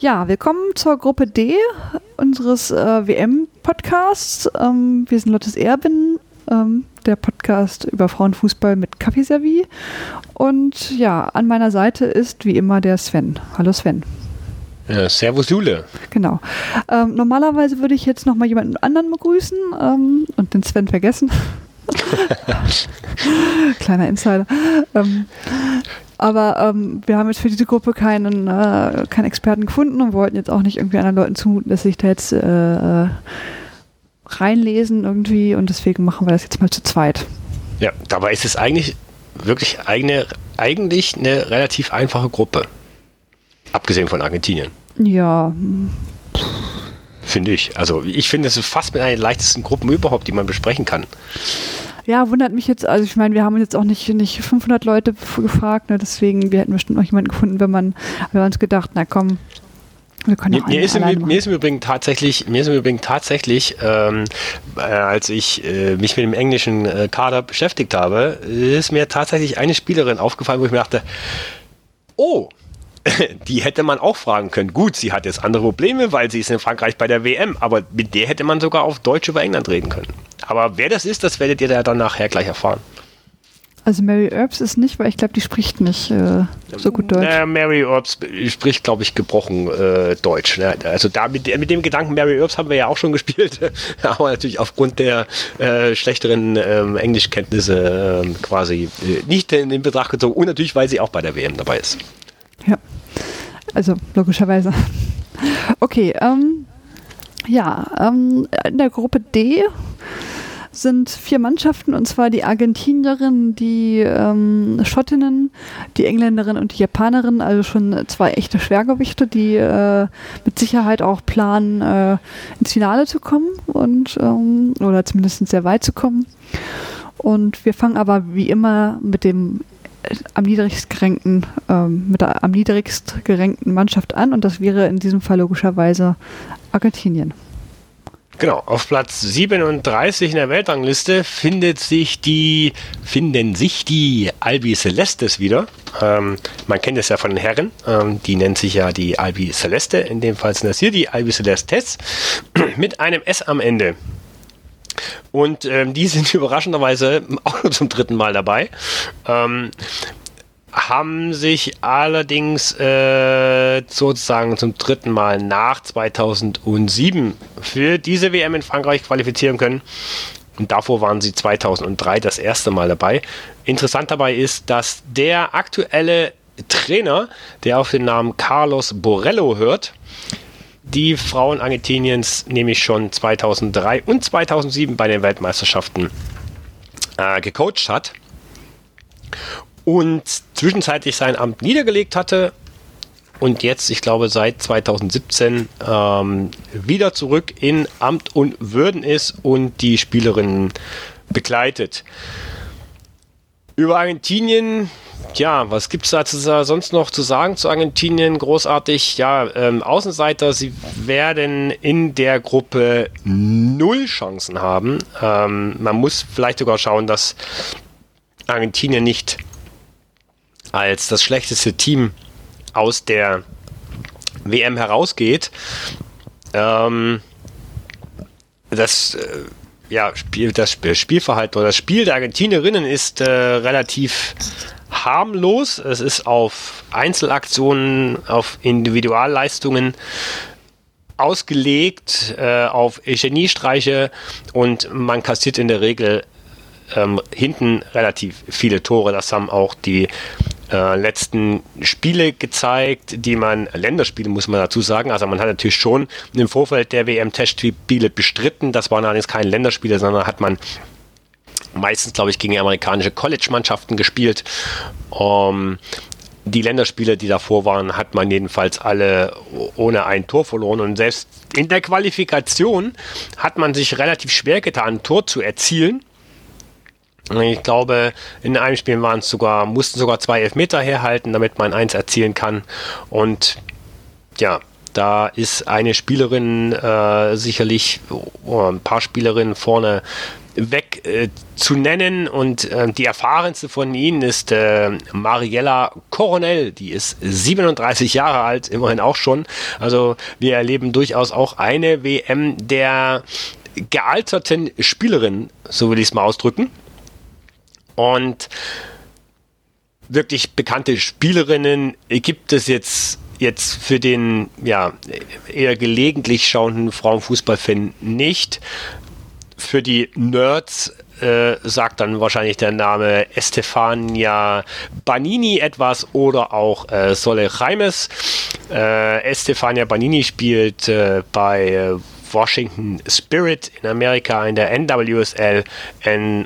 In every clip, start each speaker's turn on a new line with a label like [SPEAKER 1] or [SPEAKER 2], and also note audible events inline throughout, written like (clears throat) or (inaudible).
[SPEAKER 1] Ja, willkommen zur Gruppe D unseres äh, WM-Podcasts. Ähm, wir sind Lottes Erben, ähm, der Podcast über Frauenfußball mit Kaffeeservie. Und ja, an meiner Seite ist wie immer der Sven. Hallo Sven.
[SPEAKER 2] Ja, servus Jule.
[SPEAKER 1] Genau. Ähm, normalerweise würde ich jetzt noch mal jemanden anderen begrüßen ähm, und den Sven vergessen. (laughs) Kleiner Insider. Ähm, aber ähm, wir haben jetzt für diese Gruppe keinen, äh, keinen Experten gefunden und wollten jetzt auch nicht irgendwie anderen Leuten zumuten, dass sich da jetzt äh, reinlesen irgendwie und deswegen machen wir das jetzt mal zu zweit.
[SPEAKER 2] Ja, dabei ist es eigentlich wirklich eine, eigentlich eine relativ einfache Gruppe. Abgesehen von Argentinien.
[SPEAKER 1] Ja.
[SPEAKER 2] Finde ich. Also ich finde, es ist fast mit einer der leichtesten Gruppen überhaupt, die man besprechen kann.
[SPEAKER 1] Ja, wundert mich jetzt, also ich meine, wir haben jetzt auch nicht, nicht 500 Leute gefragt, ne, deswegen, wir hätten bestimmt noch jemanden gefunden, wenn man, wir uns gedacht, na komm,
[SPEAKER 2] wir können mir, mir, ist im, mir ist im Übrigen tatsächlich, mir ist im Übrigen tatsächlich, ähm, äh, als ich äh, mich mit dem englischen äh, Kader beschäftigt habe, ist mir tatsächlich eine Spielerin aufgefallen, wo ich mir dachte, oh, (laughs) die hätte man auch fragen können. Gut, sie hat jetzt andere Probleme, weil sie ist in Frankreich bei der WM, aber mit der hätte man sogar auf Deutsch über England reden können. Aber wer das ist, das werdet ihr da dann nachher gleich erfahren.
[SPEAKER 1] Also Mary Earps ist nicht, weil ich glaube, die spricht nicht äh, so gut Deutsch.
[SPEAKER 2] Äh, Mary Earps spricht, glaube ich, gebrochen äh, Deutsch. Ne? Also da mit, mit, dem Gedanken Mary Earps haben wir ja auch schon (laughs) gespielt, aber natürlich aufgrund der äh, schlechteren ähm, Englischkenntnisse ähm, quasi äh, nicht in, in Betracht gezogen und natürlich, weil sie auch bei der WM dabei ist.
[SPEAKER 1] Ja, also logischerweise. Okay, ähm, ja, ähm, in der Gruppe D sind vier Mannschaften und zwar die Argentinierin, die ähm, Schottinnen, die Engländerin und die Japanerin, also schon zwei echte Schwergewichte, die äh, mit Sicherheit auch planen, äh, ins Finale zu kommen und ähm, oder zumindest sehr weit zu kommen. Und wir fangen aber wie immer mit dem am niedrigst gerankten, ähm, mit der am niedrigst gerankten Mannschaft an und das wäre in diesem Fall logischerweise Argentinien.
[SPEAKER 2] Genau, auf Platz 37 in der Weltrangliste findet sich die, finden sich die Albi Celestes wieder. Ähm, man kennt es ja von den Herren, ähm, die nennt sich ja die Albi Celeste, in dem Fall sind das hier die Albi Celestes, (clears throat) mit einem S am Ende. Und ähm, die sind (laughs) überraschenderweise auch nur (laughs) zum dritten Mal dabei. Ähm, haben sich allerdings äh, sozusagen zum dritten Mal nach 2007 für diese WM in Frankreich qualifizieren können. Und davor waren sie 2003 das erste Mal dabei. Interessant dabei ist, dass der aktuelle Trainer, der auf den Namen Carlos Borello hört, die Frauen Argentiniens nämlich schon 2003 und 2007 bei den Weltmeisterschaften äh, gecoacht hat und zwischenzeitlich sein Amt niedergelegt hatte und jetzt, ich glaube, seit 2017 ähm, wieder zurück in Amt und Würden ist und die Spielerinnen begleitet. Über Argentinien, ja, was gibt es da sonst noch zu sagen zu Argentinien? Großartig, ja, ähm, Außenseiter, sie werden in der Gruppe null Chancen haben. Ähm, man muss vielleicht sogar schauen, dass Argentinien nicht als das schlechteste Team aus der WM herausgeht. Ähm, das, äh, ja, Spiel, das Spielverhalten oder das Spiel der Argentinierinnen ist äh, relativ harmlos. Es ist auf Einzelaktionen, auf Individualleistungen ausgelegt, äh, auf Geniestreiche und man kassiert in der Regel ähm, hinten relativ viele Tore. Das haben auch die äh, letzten Spiele gezeigt, die man, Länderspiele muss man dazu sagen, also man hat natürlich schon im Vorfeld der WM-Testspiele bestritten, das waren allerdings keine Länderspiele, sondern hat man meistens, glaube ich, gegen amerikanische College-Mannschaften gespielt. Um, die Länderspiele, die davor waren, hat man jedenfalls alle ohne ein Tor verloren. Und selbst in der Qualifikation hat man sich relativ schwer getan, ein Tor zu erzielen. Ich glaube, in einem Spiel waren sogar, mussten sogar zwei Elfmeter herhalten, damit man eins erzielen kann. Und ja, da ist eine Spielerin äh, sicherlich, oh, ein paar Spielerinnen vorne weg äh, zu nennen und äh, die erfahrenste von ihnen ist äh, Mariella Coronel, die ist 37 Jahre alt, immerhin auch schon. Also wir erleben durchaus auch eine WM der gealterten Spielerin, so will ich es mal ausdrücken. Und wirklich bekannte Spielerinnen gibt es jetzt jetzt für den ja eher gelegentlich schauenden Frauenfußballfan nicht. Für die Nerds äh, sagt dann wahrscheinlich der Name Estefania Banini etwas oder auch äh, Sole Jaimes. Äh, Estefania Banini spielt äh, bei äh, Washington Spirit in Amerika in der NWSL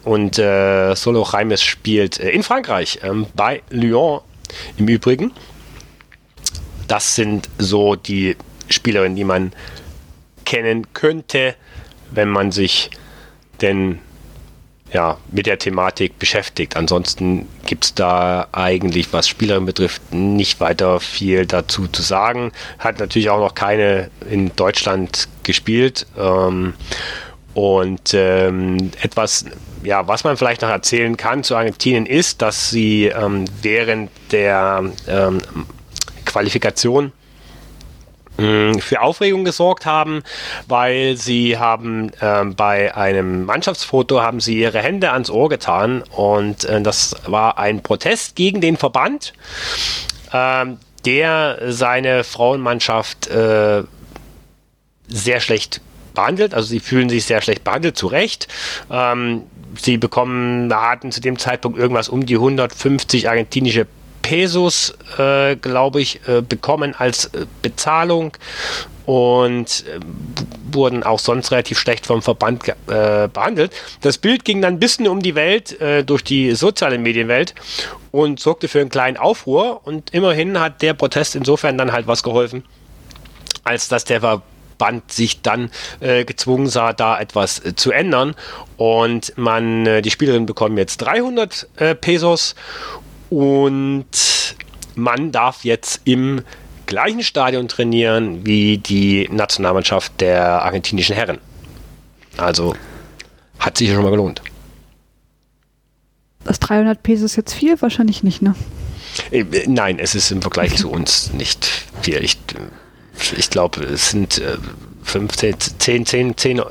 [SPEAKER 2] und äh, Solo Jaimes spielt äh, in Frankreich ähm, bei Lyon im Übrigen. Das sind so die Spielerinnen, die man kennen könnte, wenn man sich denn ja, mit der Thematik beschäftigt. Ansonsten gibt es da eigentlich, was Spielerin betrifft, nicht weiter viel dazu zu sagen. Hat natürlich auch noch keine in Deutschland gespielt. Ähm, und ähm, etwas, ja, was man vielleicht noch erzählen kann zu Argentinien ist, dass sie ähm, während der ähm, Qualifikation für Aufregung gesorgt haben, weil sie haben äh, bei einem Mannschaftsfoto haben sie ihre Hände ans Ohr getan und äh, das war ein Protest gegen den Verband, äh, der seine Frauenmannschaft äh, sehr schlecht behandelt. Also sie fühlen sich sehr schlecht behandelt, zu Recht. Ähm, sie bekommen, hatten zu dem Zeitpunkt irgendwas um die 150 argentinische Pesos, äh, glaube ich, äh, bekommen als äh, Bezahlung und äh, wurden auch sonst relativ schlecht vom Verband äh, behandelt. Das Bild ging dann ein bisschen um die Welt, äh, durch die soziale Medienwelt und sorgte für einen kleinen Aufruhr und immerhin hat der Protest insofern dann halt was geholfen, als dass der Verband sich dann äh, gezwungen sah, da etwas äh, zu ändern. Und man, die Spielerinnen bekommen jetzt 300 äh, Pesos und man darf jetzt im gleichen Stadion trainieren wie die Nationalmannschaft der argentinischen Herren. Also hat sich schon mal gelohnt.
[SPEAKER 1] Das 300 Pesos ist jetzt viel? Wahrscheinlich nicht, ne?
[SPEAKER 2] Äh, nein, es ist im Vergleich zu uns nicht viel. Ich, ich glaube, es sind 15, 10, 10, 10,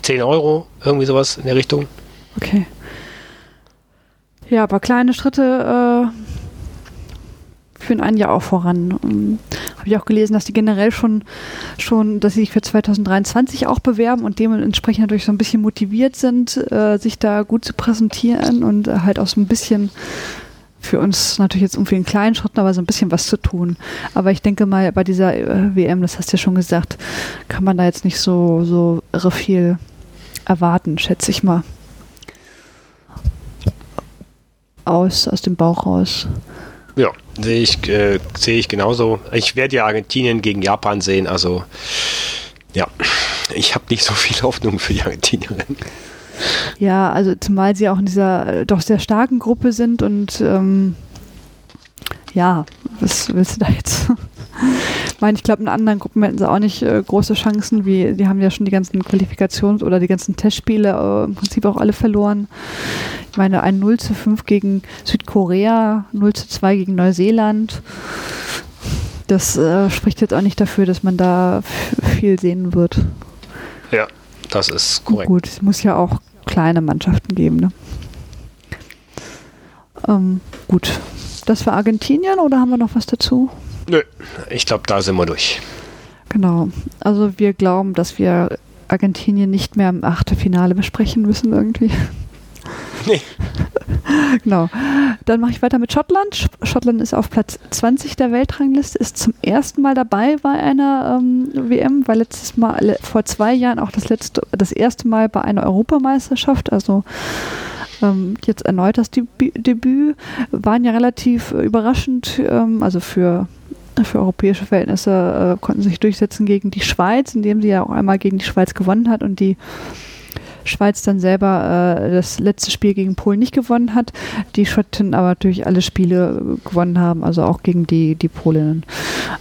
[SPEAKER 2] 10 Euro, irgendwie sowas in der Richtung.
[SPEAKER 1] Okay. Ja, aber kleine Schritte äh, führen einen ja auch voran. Habe ich auch gelesen, dass die generell schon, schon, dass sie sich für 2023 auch bewerben und dementsprechend natürlich so ein bisschen motiviert sind, äh, sich da gut zu präsentieren und äh, halt auch so ein bisschen für uns natürlich jetzt um vielen kleinen Schritten, aber so ein bisschen was zu tun. Aber ich denke mal, bei dieser äh, WM, das hast du ja schon gesagt, kann man da jetzt nicht so, so irre viel erwarten, schätze ich mal aus, aus dem Bauch raus.
[SPEAKER 2] Ja, sehe ich, äh, sehe ich genauso. Ich werde ja Argentinien gegen Japan sehen, also ja, ich habe nicht so viel Hoffnung für die Argentinierinnen.
[SPEAKER 1] Ja, also zumal sie auch in dieser äh, doch sehr starken Gruppe sind und ähm, ja, was willst du da jetzt? Ich meine, ich glaube, in anderen Gruppen hätten sie auch nicht äh, große Chancen, wie die haben ja schon die ganzen Qualifikations- oder die ganzen Testspiele äh, im Prinzip auch alle verloren. Ich meine, ein 0 zu 5 gegen Südkorea, 0 zu 2 gegen Neuseeland. Das äh, spricht jetzt auch nicht dafür, dass man da viel sehen wird.
[SPEAKER 2] Ja, das ist korrekt.
[SPEAKER 1] Gut, es muss ja auch kleine Mannschaften geben. Ne? Ähm, gut, das war Argentinien oder haben wir noch was dazu?
[SPEAKER 2] Nö, ich glaube, da sind wir durch.
[SPEAKER 1] Genau. Also wir glauben, dass wir Argentinien nicht mehr im Achtelfinale besprechen müssen irgendwie. (laughs) Nee. (laughs) genau. Dann mache ich weiter mit Schottland. Schottland ist auf Platz 20 der Weltrangliste, ist zum ersten Mal dabei bei einer ähm, WM, war letztes Mal vor zwei Jahren auch das letzte, das erste Mal bei einer Europameisterschaft. Also ähm, jetzt erneut das Debüt, waren ja relativ überraschend, ähm, also für, für europäische Verhältnisse äh, konnten sich durchsetzen gegen die Schweiz, indem sie ja auch einmal gegen die Schweiz gewonnen hat und die Schweiz dann selber äh, das letzte Spiel gegen Polen nicht gewonnen hat, die Schotten aber natürlich alle Spiele gewonnen haben, also auch gegen die, die Polinnen.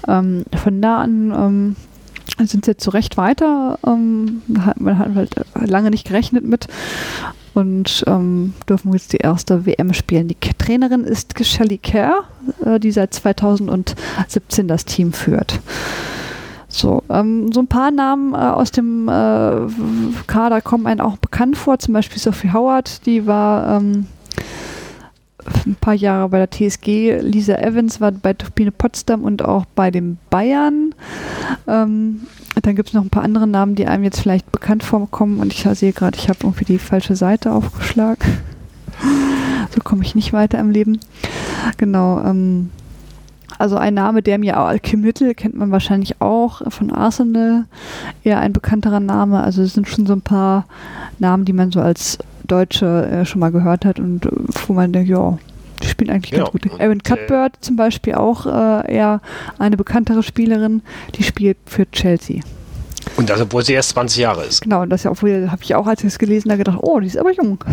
[SPEAKER 1] Ähm, von da an ähm, sind sie jetzt zu Recht weiter. Ähm, man hat halt lange nicht gerechnet mit. Und ähm, dürfen jetzt die erste WM spielen. Die Trainerin ist Shelly Kerr, äh, die seit 2017 das Team führt. So, ähm, so ein paar Namen äh, aus dem äh, Kader kommen einem auch bekannt vor, zum Beispiel Sophie Howard, die war ähm, ein paar Jahre bei der TSG, Lisa Evans war bei Turbine Potsdam und auch bei den Bayern. Ähm, dann gibt es noch ein paar andere Namen, die einem jetzt vielleicht bekannt vorkommen und ich sehe gerade, ich habe irgendwie die falsche Seite aufgeschlagen. so komme ich nicht weiter im Leben. Genau, ähm, also ein Name, der mir auch, Kim Little kennt man wahrscheinlich auch von Arsenal, eher ein bekannterer Name. Also es sind schon so ein paar Namen, die man so als Deutsche äh, schon mal gehört hat und äh, wo man denkt, ja, die spielen eigentlich genau. ganz gut. Erin Cuthbert zum Beispiel auch äh, eher eine bekanntere Spielerin, die spielt für Chelsea.
[SPEAKER 2] Und das, obwohl sie erst 20 Jahre ist.
[SPEAKER 1] Genau, und das ja, obwohl, habe ich auch, als ich es gelesen habe, gedacht, oh, die ist aber jung.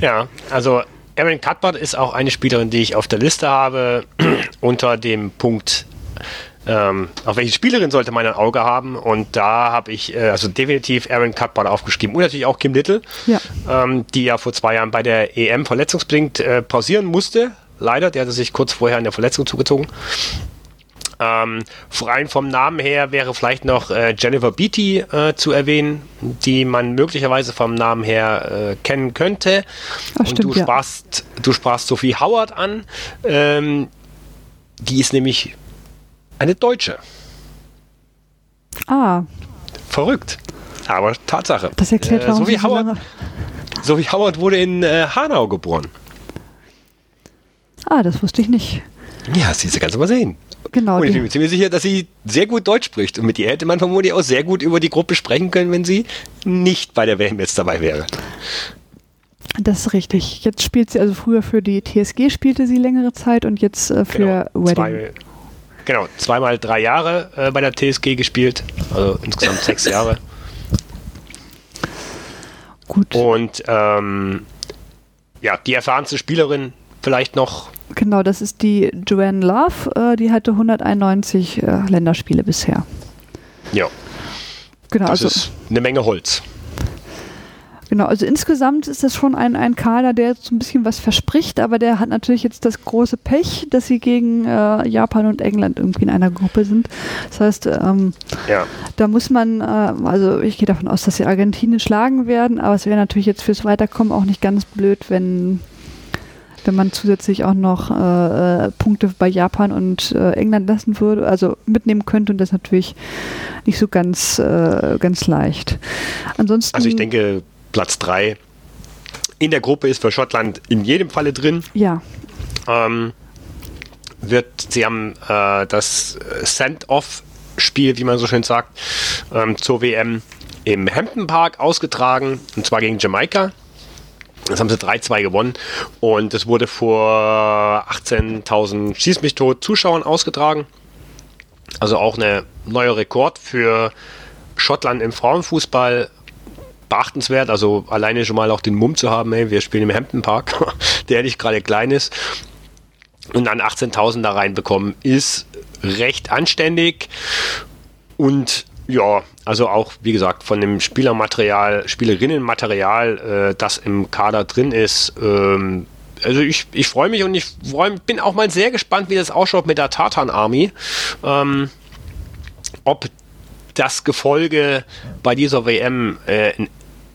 [SPEAKER 2] Ja, also Erin Cuthbert ist auch eine Spielerin, die ich auf der Liste habe, (clears throat) unter dem Punkt, ähm, auf welche Spielerin sollte man ein Auge haben. Und da habe ich äh, also definitiv Erin Cuthbert aufgeschrieben. Und natürlich auch Kim Little, ja. Ähm, die ja vor zwei Jahren bei der EM verletzungsbedingt äh, pausieren musste. Leider, der hatte sich kurz vorher an der Verletzung zugezogen. Ähm, rein vom Namen her wäre vielleicht noch äh, Jennifer Beatty äh, zu erwähnen, die man möglicherweise vom Namen her äh, kennen könnte. Ach, stimmt, Und du, ja. sprachst, du sprachst Sophie Howard an. Ähm, die ist nämlich eine Deutsche.
[SPEAKER 1] Ah.
[SPEAKER 2] Verrückt. Aber Tatsache.
[SPEAKER 1] Das erklärt, äh, warum
[SPEAKER 2] Sophie Howard, Sophie Howard wurde in äh, Hanau geboren.
[SPEAKER 1] Ah, das wusste ich nicht.
[SPEAKER 2] Ja, sie kannst du mal sehen.
[SPEAKER 1] Genau.
[SPEAKER 2] Und ich bin mir ziemlich sicher, dass sie sehr gut Deutsch spricht. Und mit ihr hätte man vermutlich auch sehr gut über die Gruppe sprechen können, wenn sie nicht bei der WM jetzt dabei wäre.
[SPEAKER 1] Das ist richtig. Jetzt spielt sie, also früher für die TSG spielte sie längere Zeit und jetzt äh, für genau, Wedding.
[SPEAKER 2] Zwei, genau, zweimal drei Jahre äh, bei der TSG gespielt, also insgesamt sechs (laughs) Jahre.
[SPEAKER 1] Gut.
[SPEAKER 2] Und ähm, ja, die erfahrenste Spielerin vielleicht noch
[SPEAKER 1] Genau, das ist die Joanne Love. Äh, die hatte 191 äh, Länderspiele bisher.
[SPEAKER 2] Ja. Genau, das also, ist eine Menge Holz.
[SPEAKER 1] Genau, also insgesamt ist das schon ein, ein Kader, der so ein bisschen was verspricht, aber der hat natürlich jetzt das große Pech, dass sie gegen äh, Japan und England irgendwie in einer Gruppe sind. Das heißt, ähm, ja. da muss man, äh, also ich gehe davon aus, dass sie Argentinien schlagen werden, aber es wäre natürlich jetzt fürs Weiterkommen auch nicht ganz blöd, wenn wenn man zusätzlich auch noch äh, äh, Punkte bei Japan und äh, England lassen würde, also mitnehmen könnte und das natürlich nicht so ganz, äh, ganz leicht. Ansonsten.
[SPEAKER 2] Also ich denke, Platz 3 in der Gruppe ist für Schottland in jedem Falle drin.
[SPEAKER 1] Ja.
[SPEAKER 2] Ähm, wird, sie haben äh, das Send-Off-Spiel, wie man so schön sagt, ähm, zur WM im Hampton Park ausgetragen, und zwar gegen Jamaika. Das haben sie 3-2 gewonnen und es wurde vor 18.000 Schieß mich tot Zuschauern ausgetragen. Also auch ein neuer Rekord für Schottland im Frauenfußball. Beachtenswert, also alleine schon mal auch den Mumm zu haben, ey, wir spielen im Hampton Park, (laughs) der nicht gerade klein ist. Und dann 18.000 da reinbekommen, ist recht anständig. Und ja, also auch, wie gesagt, von dem Spielermaterial, Spielerinnenmaterial, äh, das im Kader drin ist. Ähm, also ich, ich freue mich und ich freu, bin auch mal sehr gespannt, wie das ausschaut mit der Tartan Army. Ähm, ob das Gefolge bei dieser WM äh,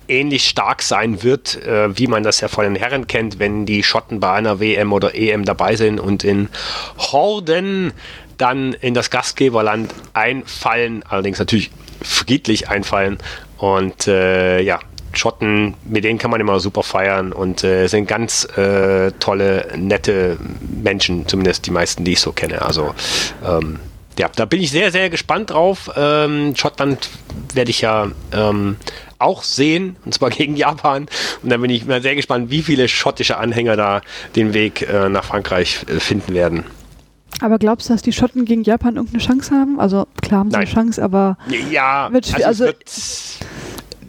[SPEAKER 2] ähnlich stark sein wird, äh, wie man das ja von den Herren kennt, wenn die Schotten bei einer WM oder EM dabei sind und in Horden dann in das Gastgeberland einfallen, allerdings natürlich friedlich einfallen. Und äh, ja, Schotten, mit denen kann man immer super feiern und äh, sind ganz äh, tolle, nette Menschen, zumindest die meisten, die ich so kenne. Also ähm, ja, da bin ich sehr, sehr gespannt drauf. Ähm, Schottland werde ich ja ähm, auch sehen, und zwar gegen Japan. Und da bin ich mal sehr gespannt, wie viele schottische Anhänger da den Weg äh, nach Frankreich äh, finden werden.
[SPEAKER 1] Aber glaubst du, dass die Schotten gegen Japan irgendeine Chance haben? Also klar haben sie Nein. eine Chance, aber
[SPEAKER 2] ja, wird also, also es,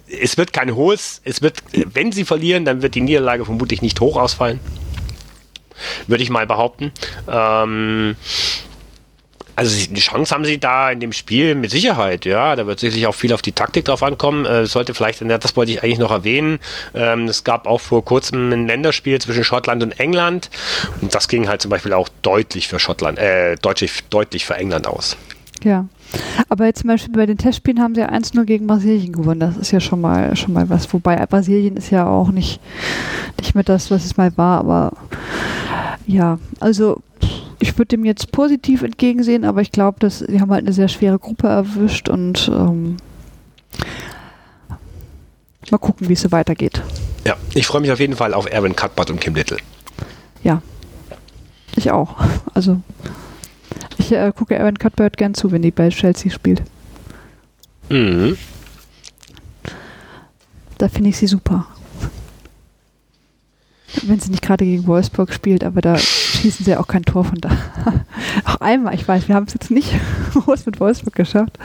[SPEAKER 2] wird, es wird kein hohes, es wird, wenn sie verlieren, dann wird die Niederlage vermutlich nicht hoch ausfallen. Würde ich mal behaupten. Ähm, Also die Chance haben sie da in dem Spiel mit Sicherheit, ja. Da wird sicherlich auch viel auf die Taktik drauf ankommen. Äh, sollte vielleicht, das wollte ich eigentlich noch erwähnen. Ähm, es gab auch vor kurzem ein Länderspiel zwischen Schottland und England. Und das ging halt zum Beispiel auch deutlich für Schottland, äh, deutlich, deutlich für England aus.
[SPEAKER 1] Ja. Aber jetzt zum Beispiel bei den Testspielen haben sie 1-0 gegen Brasilien gewonnen. Das ist ja schon mal schon mal was. Wobei Brasilien ist ja auch nicht, nicht mehr das, was es mal war, aber ja, also ich würde dem jetzt positiv entgegensehen, aber ich glaube, dass sie haben halt eine sehr schwere Gruppe erwischt und ähm, mal gucken, wie es so weitergeht.
[SPEAKER 2] Ja, ich freue mich auf jeden Fall auf Erwin Cuthbert und Kim Little.
[SPEAKER 1] Ja, ich auch. Also ich äh, gucke Erwin Cuthbert gern zu, wenn die bei Chelsea spielt. Mhm. Da finde ich sie super. Wenn sie nicht gerade gegen Wolfsburg spielt, aber da schießen sie auch kein Tor von da. (laughs) auch einmal, ich weiß, wir haben es jetzt nicht (laughs) groß mit Wolfsburg geschafft.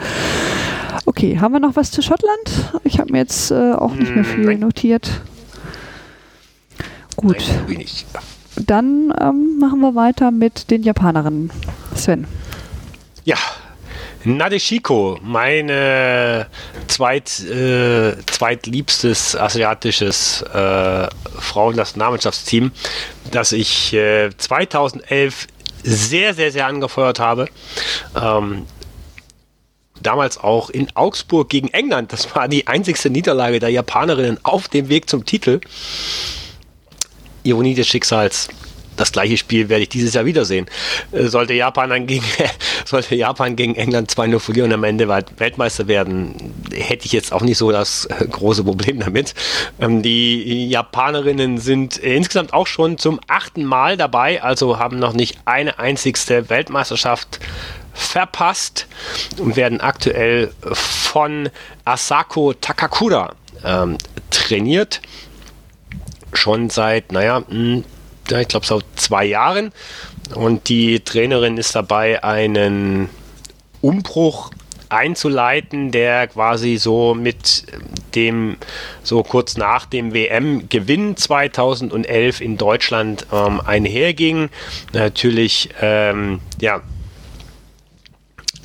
[SPEAKER 1] Okay, haben wir noch was zu Schottland? Ich habe mir jetzt äh, auch nicht mehr viel Nein. notiert. Gut. Nein, Dann ähm, machen wir weiter mit den Japanerinnen. Sven.
[SPEAKER 2] Ja, Nadeshiko, meine zweit, äh, zweitliebstes asiatisches äh, Frauennationalmannschaftsteam, das ich äh, 2011 sehr, sehr, sehr angefeuert habe. Ähm, damals auch in Augsburg gegen England. Das war die einzigste Niederlage der Japanerinnen auf dem Weg zum Titel. Ironie des Schicksals das gleiche Spiel werde ich dieses Jahr wiedersehen. Äh, sollte Japan dann gegen, (laughs) sollte Japan gegen England 2-0 verlieren und am Ende Weltmeister werden, hätte ich jetzt auch nicht so das äh, große Problem damit. Ähm, die Japanerinnen sind insgesamt auch schon zum achten Mal dabei, also haben noch nicht eine einzigste Weltmeisterschaft verpasst und werden aktuell von Asako Takakura ähm, trainiert. Schon seit, naja, hm, ich glaube, so zwei Jahren. Und die Trainerin ist dabei, einen Umbruch einzuleiten, der quasi so mit dem, so kurz nach dem WM-Gewinn 2011 in Deutschland ähm, einherging. Natürlich, ähm, ja,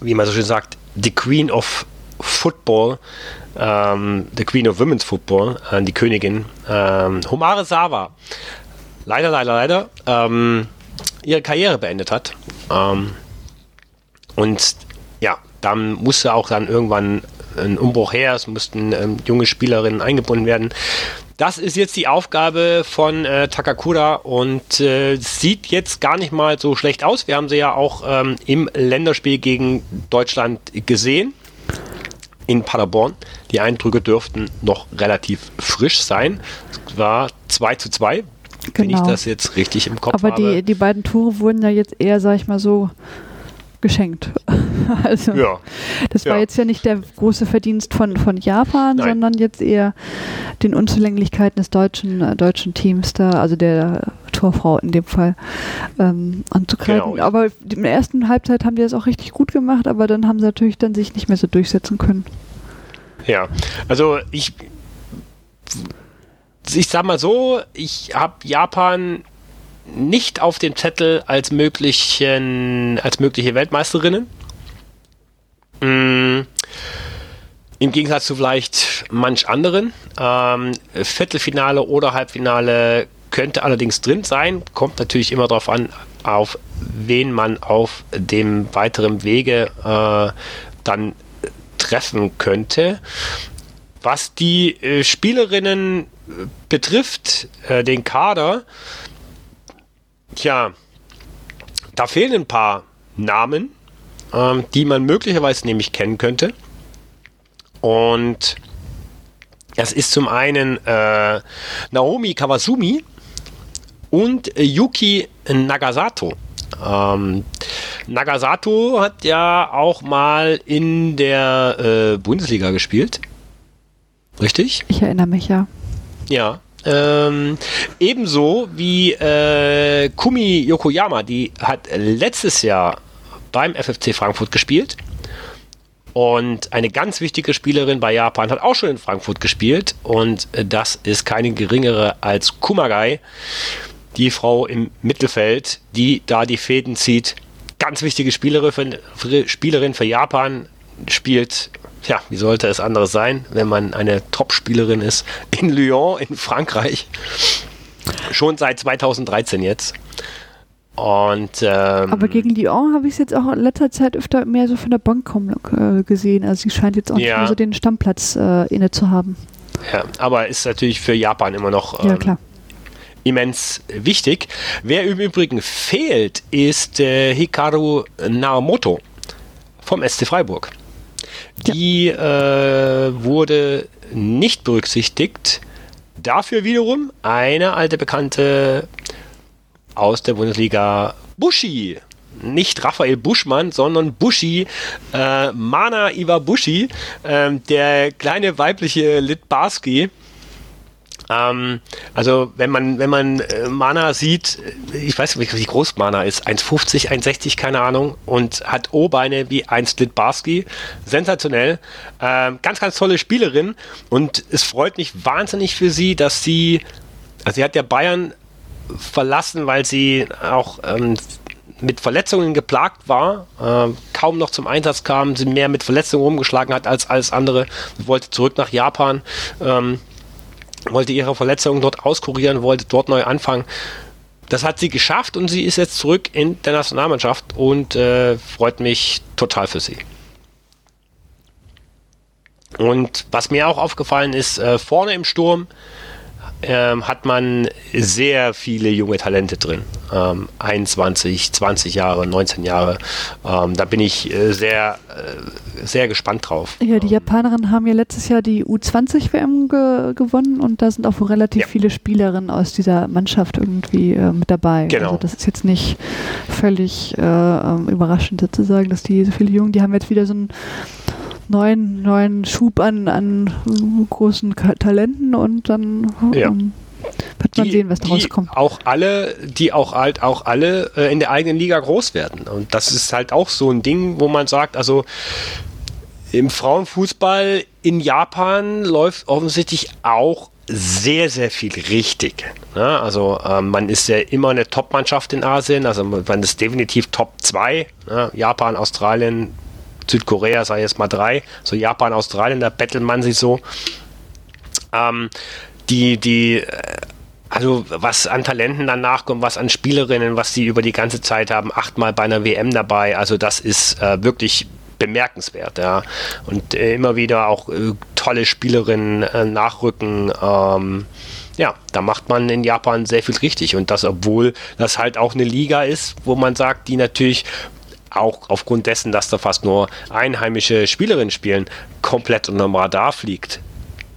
[SPEAKER 2] wie man so schön sagt, the Queen of Football, ähm, the Queen of Women's Football, äh, die Königin, ähm, Homare Sava leider, leider, leider ähm, ihre Karriere beendet hat. Ähm, und ja, dann musste auch dann irgendwann ein Umbruch her, es mussten ähm, junge Spielerinnen eingebunden werden. Das ist jetzt die Aufgabe von äh, Takakura und äh, sieht jetzt gar nicht mal so schlecht aus. Wir haben sie ja auch ähm, im Länderspiel gegen Deutschland gesehen in Paderborn. Die Eindrücke dürften noch relativ frisch sein. Es war 2 zu 2, genau. wenn ich genau. das jetzt richtig im Kopf
[SPEAKER 1] Aber
[SPEAKER 2] habe.
[SPEAKER 1] Aber die, die beiden Tore wurden ja jetzt eher, sag ich mal so, geschenkt. (laughs) also ja. das war ja. jetzt ja nicht der große Verdienst von, von Japan, Nein. sondern jetzt eher den Unzulänglichkeiten des deutschen, äh, deutschen Teams da, also der Torfrau in dem Fall, ähm, anzugreifen. Genau. Aber in der ersten Halbzeit haben die das auch richtig gut gemacht, aber dann haben sie natürlich dann sich nicht mehr so durchsetzen können.
[SPEAKER 2] Ja, also ich ich sag mal so, ich habe Japan nicht auf dem Zettel als möglichen, als mögliche Weltmeisterinnen. Mm. Im Gegensatz zu vielleicht manch anderen. Ähm, Viertelfinale oder Halbfinale könnte allerdings drin sein. Kommt natürlich immer darauf an, auf wen man auf dem weiteren Wege äh, dann treffen könnte. Was die äh, Spielerinnen betrifft, äh, den Kader, tja, da fehlen ein paar Namen, ähm, die man möglicherweise nämlich kennen könnte. Und es ist zum einen äh, Naomi Kawasumi und Yuki Nagasato. Ähm, Nagasato hat ja auch mal in der äh, Bundesliga gespielt. Richtig?
[SPEAKER 1] Ich erinnere mich ja.
[SPEAKER 2] Ja. Ähm, ebenso wie äh, Kumi Yokoyama, die hat letztes Jahr beim FFC Frankfurt gespielt. Und eine ganz wichtige Spielerin bei Japan hat auch schon in Frankfurt gespielt. Und das ist keine geringere als Kumagai, die Frau im Mittelfeld, die da die Fäden zieht ganz wichtige Spielerin für, Spielerin für Japan, spielt, ja, wie sollte es anderes sein, wenn man eine Top-Spielerin ist, in Lyon in Frankreich. Schon seit 2013 jetzt. Und, ähm,
[SPEAKER 1] Aber gegen Lyon habe ich es jetzt auch in letzter Zeit öfter mehr so von der Bank kommen äh, gesehen. Also sie scheint jetzt auch ja. nicht mehr so den Stammplatz äh, inne zu haben.
[SPEAKER 2] Ja, aber ist natürlich für Japan immer noch ähm, ja, immens wichtig. Wer im Übrigen fehlt, ist äh, Hikaru Naomoto vom SC Freiburg. Die ja. äh, wurde nicht berücksichtigt. Dafür wiederum eine alte Bekannte aus der Bundesliga Bushi. Nicht Raphael Buschmann, sondern Bushi, äh, Mana Iwabushi, äh, der kleine weibliche Litbarski. Ähm, also wenn man, wenn man äh, Mana sieht, ich weiß nicht, wie groß Mana ist, 1,50, 1,60, keine Ahnung, und hat O-Beine wie 1 Litbarski. Sensationell. Ähm, ganz, ganz tolle Spielerin und es freut mich wahnsinnig für sie, dass sie, also sie hat ja Bayern verlassen, weil sie auch ähm, mit Verletzungen geplagt war, äh, kaum noch zum Einsatz kam, sie mehr mit Verletzungen rumgeschlagen hat als alles andere, wollte zurück nach Japan, ähm, wollte ihre Verletzungen dort auskurieren, wollte dort neu anfangen. Das hat sie geschafft und sie ist jetzt zurück in der Nationalmannschaft und äh, freut mich total für sie. Und was mir auch aufgefallen ist, äh, vorne im Sturm ähm, hat man sehr viele junge Talente drin. Ähm, 21, 20 Jahre, 19 Jahre. Ähm, da bin ich äh, sehr, äh, sehr gespannt drauf.
[SPEAKER 1] Ja, die Japanerinnen haben ja letztes Jahr die U20-WM ge gewonnen und da sind auch relativ ja. viele Spielerinnen aus dieser Mannschaft irgendwie äh, mit dabei.
[SPEAKER 2] Genau.
[SPEAKER 1] Also das ist jetzt nicht völlig äh, ähm, überraschend sozusagen, dass die so viele Jungen, die haben jetzt wieder so ein neuen, neuen Schub an, an großen Talenten und dann ja. um, wird man die, sehen, was daraus kommt.
[SPEAKER 2] Auch alle, die auch halt auch alle äh, in der eigenen Liga groß werden. Und das ist halt auch so ein Ding, wo man sagt, also im Frauenfußball in Japan läuft offensichtlich auch sehr, sehr viel richtig. Ja, also ähm, man ist ja immer eine Top-Mannschaft in Asien, also man ist definitiv Top 2. Ja, Japan, Australien, Südkorea, sei jetzt mal drei, so Japan, Australien, da bettelt man sich so. Ähm, die, die, äh, also was an Talenten danach kommt, was an Spielerinnen, was sie über die ganze Zeit haben, achtmal bei einer WM dabei, also das ist äh, wirklich bemerkenswert, ja. Und äh, immer wieder auch äh, tolle Spielerinnen äh, nachrücken. Ähm, ja, da macht man in Japan sehr viel richtig. Und das, obwohl das halt auch eine Liga ist, wo man sagt, die natürlich auch aufgrund dessen, dass da fast nur einheimische Spielerinnen spielen, komplett unter dem Radar fliegt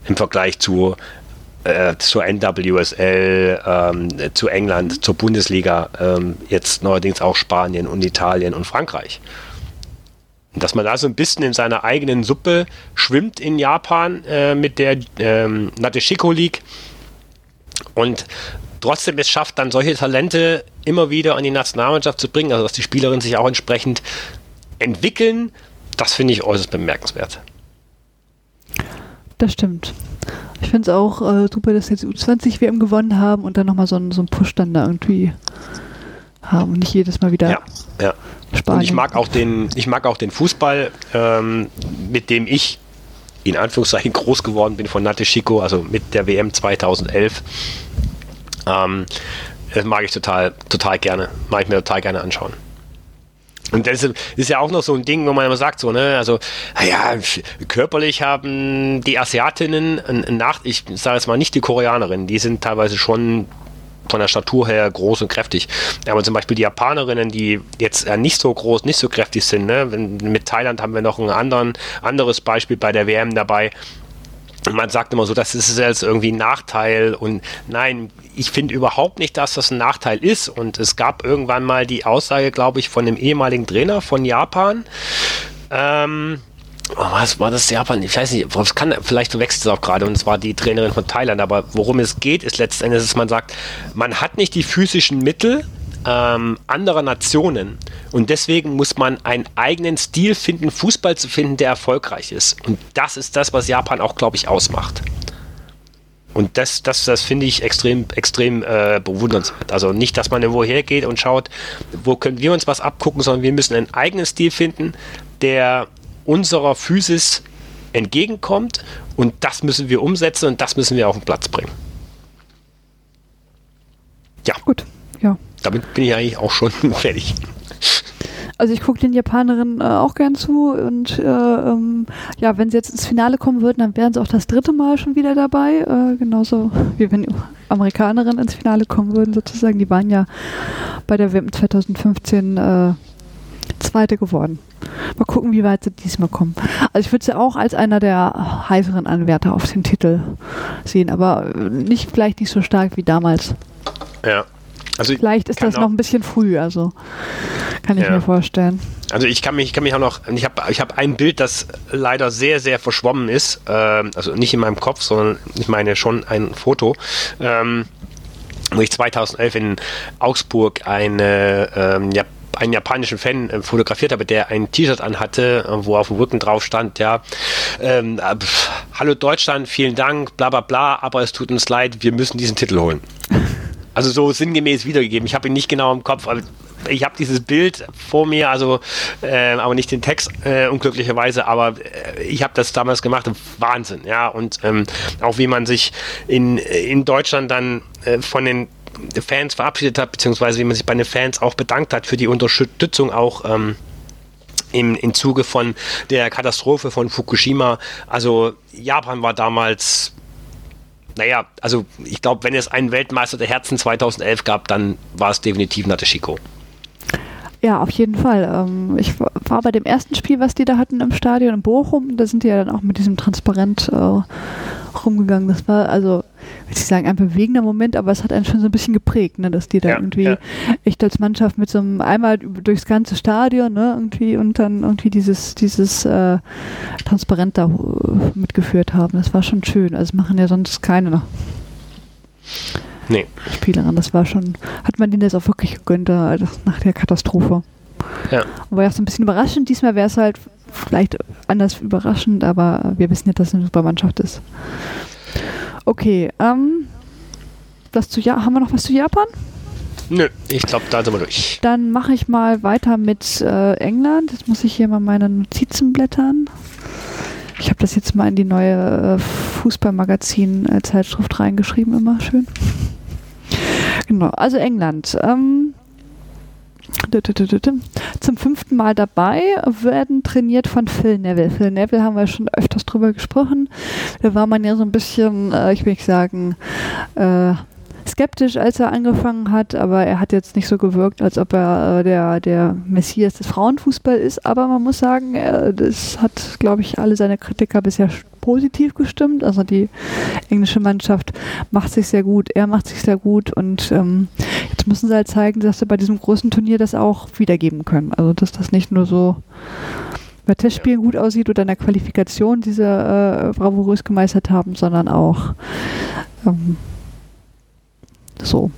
[SPEAKER 2] im Vergleich zu äh, zur NWSL, ähm, zu England, zur Bundesliga, ähm, jetzt neuerdings auch Spanien und Italien und Frankreich. dass man da so ein bisschen in seiner eigenen Suppe schwimmt in Japan äh, mit der ähm, Nadeshiko League und trotzdem es schafft, dann solche Talente immer wieder an die Nationalmannschaft zu bringen, also dass die Spielerinnen sich auch entsprechend entwickeln, das finde ich äußerst bemerkenswert.
[SPEAKER 1] Das stimmt. Ich finde es auch äh, super, dass jetzt U20 WM gewonnen haben und dann nochmal so, einen, so einen Push dann da irgendwie haben und nicht jedes Mal wieder.
[SPEAKER 2] Ja, ja. Spanien. Und ich mag auch den, ich mag auch den Fußball, ähm, mit dem ich in Anführungszeichen (laughs) groß geworden bin von Nate Chico, also mit der WM 2011. Ähm, das mag ich total, total gerne. Mag ich mir total gerne anschauen. Und das ist ja auch noch so ein Ding, wo man immer sagt, so, ne, also, naja, körperlich haben die Asiatinnen Nach, ich sage jetzt mal nicht die Koreanerinnen, die sind teilweise schon von der Statur her groß und kräftig. Aber zum Beispiel die Japanerinnen, die jetzt nicht so groß, nicht so kräftig sind, ne? mit Thailand haben wir noch ein anderen, anderes Beispiel bei der WM dabei man sagt immer so, das ist jetzt irgendwie ein Nachteil. Und nein, ich finde überhaupt nicht, dass das ein Nachteil ist. Und es gab irgendwann mal die Aussage, glaube ich, von dem ehemaligen Trainer von Japan, ähm, oh, was war das? Japan? Ich weiß nicht, es kann, vielleicht wechselt es auch gerade. Und es war die Trainerin von Thailand, aber worum es geht, ist letztendlich, dass man sagt, man hat nicht die physischen Mittel, ähm, anderer Nationen. Und deswegen muss man einen eigenen Stil finden, Fußball zu finden, der erfolgreich ist. Und das ist das, was Japan auch, glaube ich, ausmacht. Und das, das, das finde ich extrem, extrem äh, bewundernswert. Also nicht, dass man irgendwo hergeht und schaut, wo können wir uns was abgucken, sondern wir müssen einen eigenen Stil finden, der unserer Physis entgegenkommt und das müssen wir umsetzen und das müssen wir auf den Platz bringen. Ja. Gut, ja. Damit bin ich eigentlich auch schon (laughs) fertig.
[SPEAKER 1] Also ich gucke den Japanerinnen äh, auch gern zu und äh, ähm, ja, wenn sie jetzt ins Finale kommen würden, dann wären sie auch das dritte Mal schon wieder dabei. Äh, genauso wie wenn Amerikanerinnen ins Finale kommen würden, sozusagen. Die waren ja bei der WM 2015 äh, Zweite geworden. Mal gucken, wie weit sie diesmal kommen. Also ich würde sie auch als einer der heißeren Anwärter auf den Titel sehen, aber nicht vielleicht nicht so stark wie damals.
[SPEAKER 2] Ja.
[SPEAKER 1] Also Vielleicht ist das noch ein bisschen früh, also kann ich ja. mir vorstellen.
[SPEAKER 2] Also ich kann mich, ich kann mich auch noch, ich habe ich hab ein Bild, das leider sehr, sehr verschwommen ist, äh, also nicht in meinem Kopf, sondern ich meine schon ein Foto. Ähm, wo ich 2011 in Augsburg eine ähm, ja, einen japanischen Fan äh, fotografiert habe, der ein T-Shirt anhatte, äh, wo auf dem Rücken drauf stand, ja, ähm, äh, hallo Deutschland, vielen Dank, bla bla bla, aber es tut uns leid, wir müssen diesen Titel holen. (laughs) Also so sinngemäß wiedergegeben. Ich habe ihn nicht genau im Kopf, aber ich habe dieses Bild vor mir, also äh, aber nicht den Text äh, unglücklicherweise, aber äh, ich habe das damals gemacht. Wahnsinn, ja. Und ähm, auch wie man sich in, in Deutschland dann äh, von den Fans verabschiedet hat, beziehungsweise wie man sich bei den Fans auch bedankt hat für die Unterstützung auch. Ähm, im, im Zuge von der Katastrophe von Fukushima. Also Japan war damals naja, also ich glaube, wenn es einen Weltmeister der Herzen 2011 gab, dann war es definitiv Natashiko.
[SPEAKER 1] Ja, auf jeden Fall. Ähm, ich war bei dem ersten Spiel, was die da hatten im Stadion in Bochum, da sind die ja dann auch mit diesem Transparent äh, rumgegangen. Das war also, würde ich sagen, ein bewegender Moment, aber es hat einen schon so ein bisschen geprägt, ne, dass die da ja, irgendwie ja. echt als Mannschaft mit so einem einmal durchs ganze Stadion, ne, irgendwie und dann irgendwie dieses, dieses äh, Transparent da äh, mitgeführt haben. Das war schon schön. Also machen ja sonst keine nee. Spielerin. Das war schon, hat man denen das auch wirklich gegönnt, da, nach der Katastrophe. Ja. War ja auch so ein bisschen überraschend. Diesmal wäre es halt vielleicht anders überraschend, aber wir wissen ja, dass es eine super Mannschaft ist. Okay, ähm, das zu ja haben wir noch was zu Japan?
[SPEAKER 2] Nö, ich glaube, da sind wir durch.
[SPEAKER 1] Dann mache ich mal weiter mit äh, England. Jetzt muss ich hier mal meine Notizen blättern. Ich habe das jetzt mal in die neue äh, Fußballmagazin-Zeitschrift reingeschrieben, immer schön. Genau, also England. Ähm, zum fünften Mal dabei, werden trainiert von Phil Neville. Phil Neville haben wir schon öfters drüber gesprochen. Da war man ja so ein bisschen, äh, ich will nicht sagen, äh, skeptisch, als er angefangen hat, aber er hat jetzt nicht so gewirkt, als ob er äh, der, der Messias des Frauenfußballs ist. Aber man muss sagen, er, das hat, glaube ich, alle seine Kritiker bisher positiv gestimmt. Also die englische Mannschaft macht sich sehr gut, er macht sich sehr gut und ähm, jetzt müssen sie halt zeigen, dass sie bei diesem großen Turnier das auch wiedergeben können. Also dass das nicht nur so bei Testspielen gut aussieht oder in der Qualifikation diese äh, bravourös gemeistert haben, sondern auch ähm, so.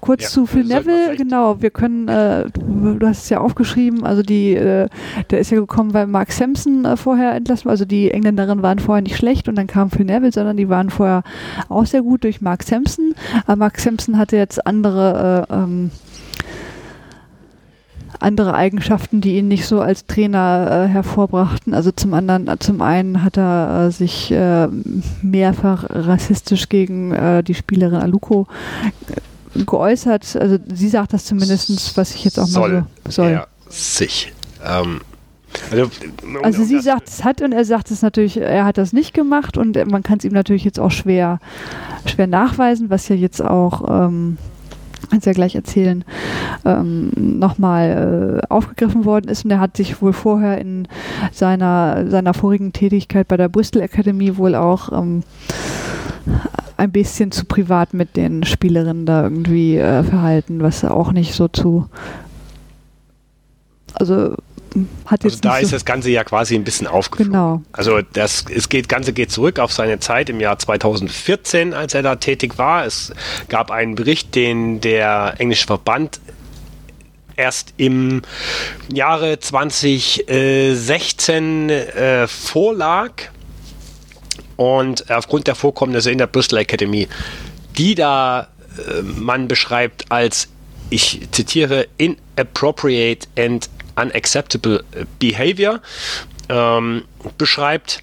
[SPEAKER 1] Kurz ja, zu Phil Neville, genau, wir können, äh, du hast es ja aufgeschrieben, also die, äh, der ist ja gekommen, weil Mark Sampson äh, vorher entlassen war, also die Engländerinnen waren vorher nicht schlecht und dann kam Phil Neville, sondern die waren vorher auch sehr gut durch Mark Sampson. Aber Mark Sampson hatte jetzt andere äh, ähm, andere Eigenschaften, die ihn nicht so als Trainer äh, hervorbrachten. Also zum anderen, äh, zum einen hat er äh, sich äh, mehrfach rassistisch gegen äh, die Spielerin Aluko äh, geäußert. Also sie sagt das zumindest, was ich jetzt auch
[SPEAKER 2] soll
[SPEAKER 1] mal so soll.
[SPEAKER 2] Er sich. Ähm,
[SPEAKER 1] also, also sie sagt es hat und er sagt es natürlich, er hat das nicht gemacht und man kann es ihm natürlich jetzt auch schwer, schwer nachweisen, was ja jetzt auch ähm, als ja gleich erzählen, ähm, nochmal äh, aufgegriffen worden ist. Und er hat sich wohl vorher in seiner, seiner vorigen Tätigkeit bei der Bristol Academy wohl auch ähm, ein bisschen zu privat mit den Spielerinnen da irgendwie äh, verhalten, was auch nicht so zu also hat
[SPEAKER 2] also da ist so das Ganze ja quasi ein bisschen aufgeflogen. Genau. Also das es geht, Ganze geht zurück auf seine Zeit im Jahr 2014, als er da tätig war. Es gab einen Bericht, den der englische Verband erst im Jahre 2016 äh, vorlag und aufgrund der Vorkommnisse in der Bristol Academy, die da äh, man beschreibt als, ich zitiere, inappropriate and unacceptable behavior, ähm, beschreibt.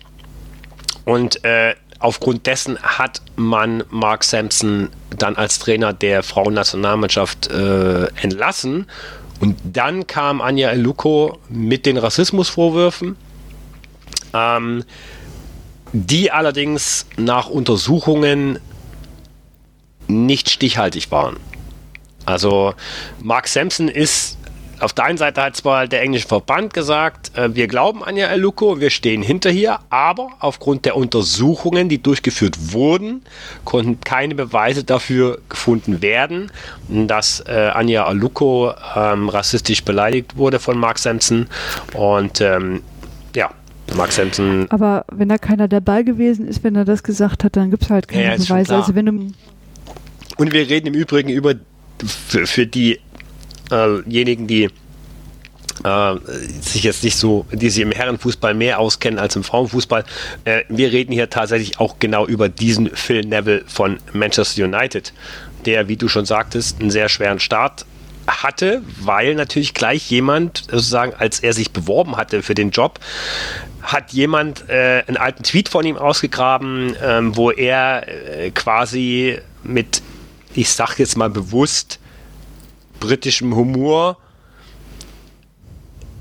[SPEAKER 2] Und äh, aufgrund dessen hat man Mark Sampson dann als Trainer der Frauennationalmannschaft äh, entlassen. Und dann kam Anja Eluko mit den Rassismusvorwürfen. Ähm, die allerdings nach Untersuchungen nicht stichhaltig waren. Also Mark Sampson ist auf der einen Seite hat zwar der englische Verband gesagt, äh, wir glauben Anja Eluko, wir stehen hinter hier, aber aufgrund der Untersuchungen, die durchgeführt wurden, konnten keine Beweise dafür gefunden werden, dass äh, Anja Eluko ähm, rassistisch beleidigt wurde von Mark Sampson. Und ähm, ja, Mark Sampson.
[SPEAKER 1] Aber wenn da keiner dabei gewesen ist, wenn er das gesagt hat, dann gibt es halt keine
[SPEAKER 2] Ja,
[SPEAKER 1] Beweise. Also wenn du
[SPEAKER 2] Und wir reden im Übrigen über für, für diejenigen, die äh, sich jetzt nicht so, die sich im Herrenfußball mehr auskennen als im Frauenfußball. Äh, wir reden hier tatsächlich auch genau über diesen Phil Neville von Manchester United, der, wie du schon sagtest, einen sehr schweren Start hatte, weil natürlich gleich jemand, sozusagen, als er sich beworben hatte für den Job, hat jemand äh, einen alten Tweet von ihm ausgegraben, ähm, wo er äh, quasi mit, ich sag jetzt mal bewusst, britischem Humor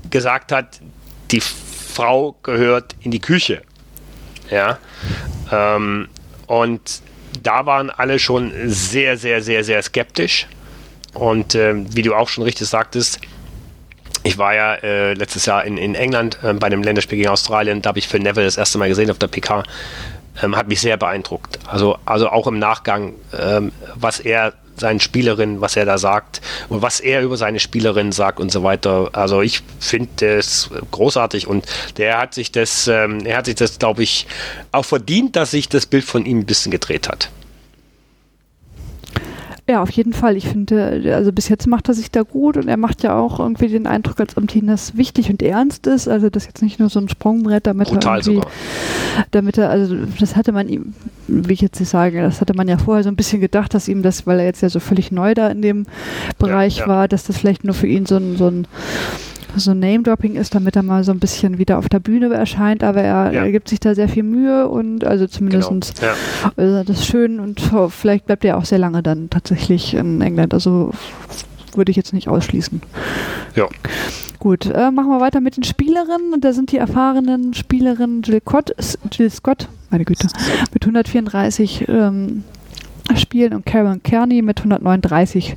[SPEAKER 2] gesagt hat, die Frau gehört in die Küche. Ja. Ähm, und da waren alle schon sehr, sehr, sehr, sehr skeptisch. Und ähm, wie du auch schon richtig sagtest, ich war ja äh, letztes Jahr in, in England äh, bei dem Länderspiel gegen Australien, da habe ich Phil Neville das erste Mal gesehen auf der PK. Ähm, hat mich sehr beeindruckt. Also, also auch im Nachgang, ähm, was er seinen Spielerinnen, was er da sagt und was er über seine Spielerinnen sagt und so weiter. Also ich finde es großartig und der hat sich das, ähm, er hat sich das, glaube ich, auch verdient, dass sich das Bild von ihm ein bisschen gedreht hat.
[SPEAKER 1] Ja, auf jeden Fall. Ich finde, also bis jetzt macht er sich da gut und er macht ja auch irgendwie den Eindruck, als ob ihm das wichtig und ernst ist. Also das ist jetzt nicht nur so ein Sprungbrett, damit
[SPEAKER 2] Brutal
[SPEAKER 1] er irgendwie,
[SPEAKER 2] sogar.
[SPEAKER 1] damit er, also das hatte man ihm, wie ich jetzt nicht sage, das hatte man ja vorher so ein bisschen gedacht, dass ihm das, weil er jetzt ja so völlig neu da in dem Bereich
[SPEAKER 2] ja.
[SPEAKER 1] war, dass das vielleicht nur für ihn so ein, so ein so ein Name-Dropping ist, damit er mal so ein bisschen wieder auf der Bühne erscheint, aber er,
[SPEAKER 2] Ja.
[SPEAKER 1] er gibt sich da sehr viel Mühe und also zumindest
[SPEAKER 2] Genau. Ja.
[SPEAKER 1] also das ist schön und vielleicht bleibt er auch sehr lange dann tatsächlich in England. Also würde ich jetzt nicht ausschließen.
[SPEAKER 2] Ja.
[SPEAKER 1] Gut, äh, machen wir weiter mit den Spielerinnen. Und da sind die erfahrenen Spielerinnen Jill, Cott, Jill Scott, meine Güte, mit 134 ähm, Spielen und Karen Kearney mit 139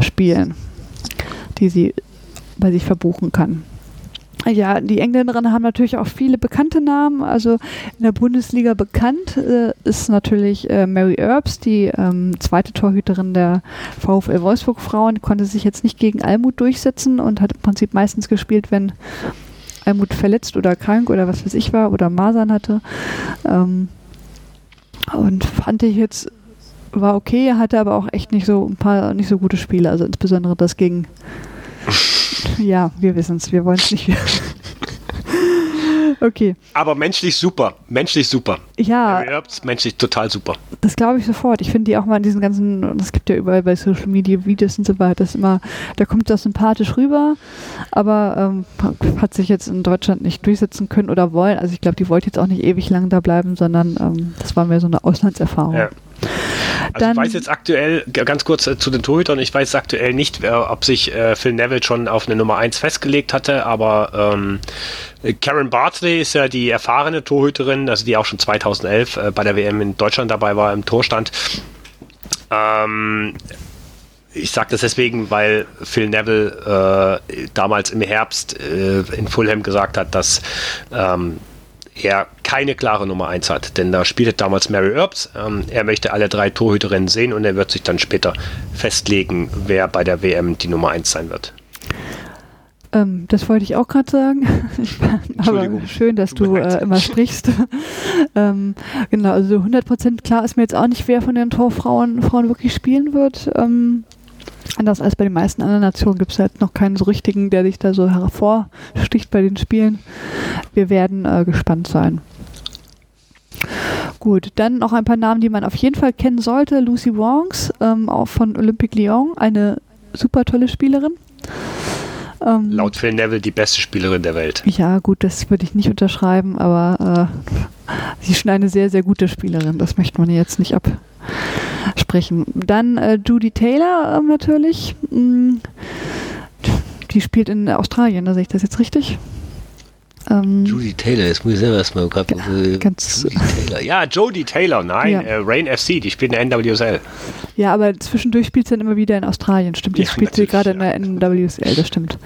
[SPEAKER 1] Spielen, die sie bei sich verbuchen kann. Ja, die Engländerinnen haben natürlich auch viele bekannte Namen. Also in der Bundesliga bekannt äh, ist natürlich äh, Mary Earps, die ähm, zweite Torhüterin der VfL Wolfsburg Frauen, konnte sich jetzt nicht gegen Almut durchsetzen und hat im Prinzip meistens gespielt, wenn Almut verletzt oder krank oder was weiß ich war oder Masern hatte. Ähm, und fand ich jetzt war okay, hatte aber auch echt nicht so ein paar nicht so gute Spiele, also insbesondere das gegen ja, wir wissen es, wir wollen es nicht. okay,
[SPEAKER 2] Aber menschlich super, menschlich super.
[SPEAKER 1] ja,
[SPEAKER 2] Earps, menschlich total super.
[SPEAKER 1] das glaube ich sofort. Ich finde die auch mal in diesen ganzen, es gibt ja überall bei Social Media Videos und so weiter, das immer, da kommt das sympathisch rüber, aber ähm, hat sich jetzt in Deutschland nicht durchsetzen können oder wollen. Also ich glaube, die wollte jetzt auch nicht ewig lang da bleiben, sondern ähm, das war mehr so eine Auslandserfahrung.
[SPEAKER 2] Ja. Also ich weiß jetzt aktuell, ganz kurz äh, zu den Torhütern, ich weiß aktuell nicht, äh, ob sich äh, Phil Neville schon auf eine Nummer 1 festgelegt hatte, aber ähm, Karen Bartley ist ja die erfahrene Torhüterin, also die auch schon 2011 äh, bei der WM in Deutschland dabei war, im Torstand. Ähm, ich sage das deswegen, weil Phil Neville äh, damals im Herbst äh, in Fulham gesagt hat, dass ähm, er keine klare Nummer 1 hat. Denn da spielte damals Mary Earps. Ähm, er möchte alle drei Torhüterinnen sehen und er wird sich dann später festlegen, wer bei der WM die Nummer 1 sein wird.
[SPEAKER 1] Ähm, das wollte ich auch gerade sagen. (laughs) Aber schön, dass du äh, immer sprichst. (laughs) ähm, genau, also 100% klar ist mir jetzt auch nicht, wer von den Torfrauen Frauen wirklich spielen wird. Ähm, anders als bei den meisten anderen Nationen gibt es halt noch keinen so richtigen, der sich da so hervorsticht bei den Spielen. Wir werden äh, gespannt sein. Gut, dann noch ein paar Namen, die man auf jeden Fall kennen sollte. Lucy Wongs, ähm, auch von Olympique Lyon, eine super tolle Spielerin.
[SPEAKER 2] Ähm, Laut Phil Neville die beste Spielerin der Welt.
[SPEAKER 1] Ja, gut, das würde ich nicht unterschreiben, aber äh, sie ist schon eine sehr, sehr gute Spielerin. Das möchte man jetzt nicht absprechen. Dann äh, Judy Taylor äh, natürlich. Mm, die spielt in Australien, da sehe ich das jetzt richtig.
[SPEAKER 2] Ähm, Judy Taylor, jetzt muss ich selber erstmal gerade.
[SPEAKER 1] Äh, ganz
[SPEAKER 2] Judy Taylor. Ja, Jodie Taylor, nein, ja. äh, Rain FC, die spielt in der NWSL.
[SPEAKER 1] Ja, aber zwischendurch spielt sie dann immer wieder in Australien, stimmt. Die ja, spielt sie gerade ja. in der NWSL, das stimmt.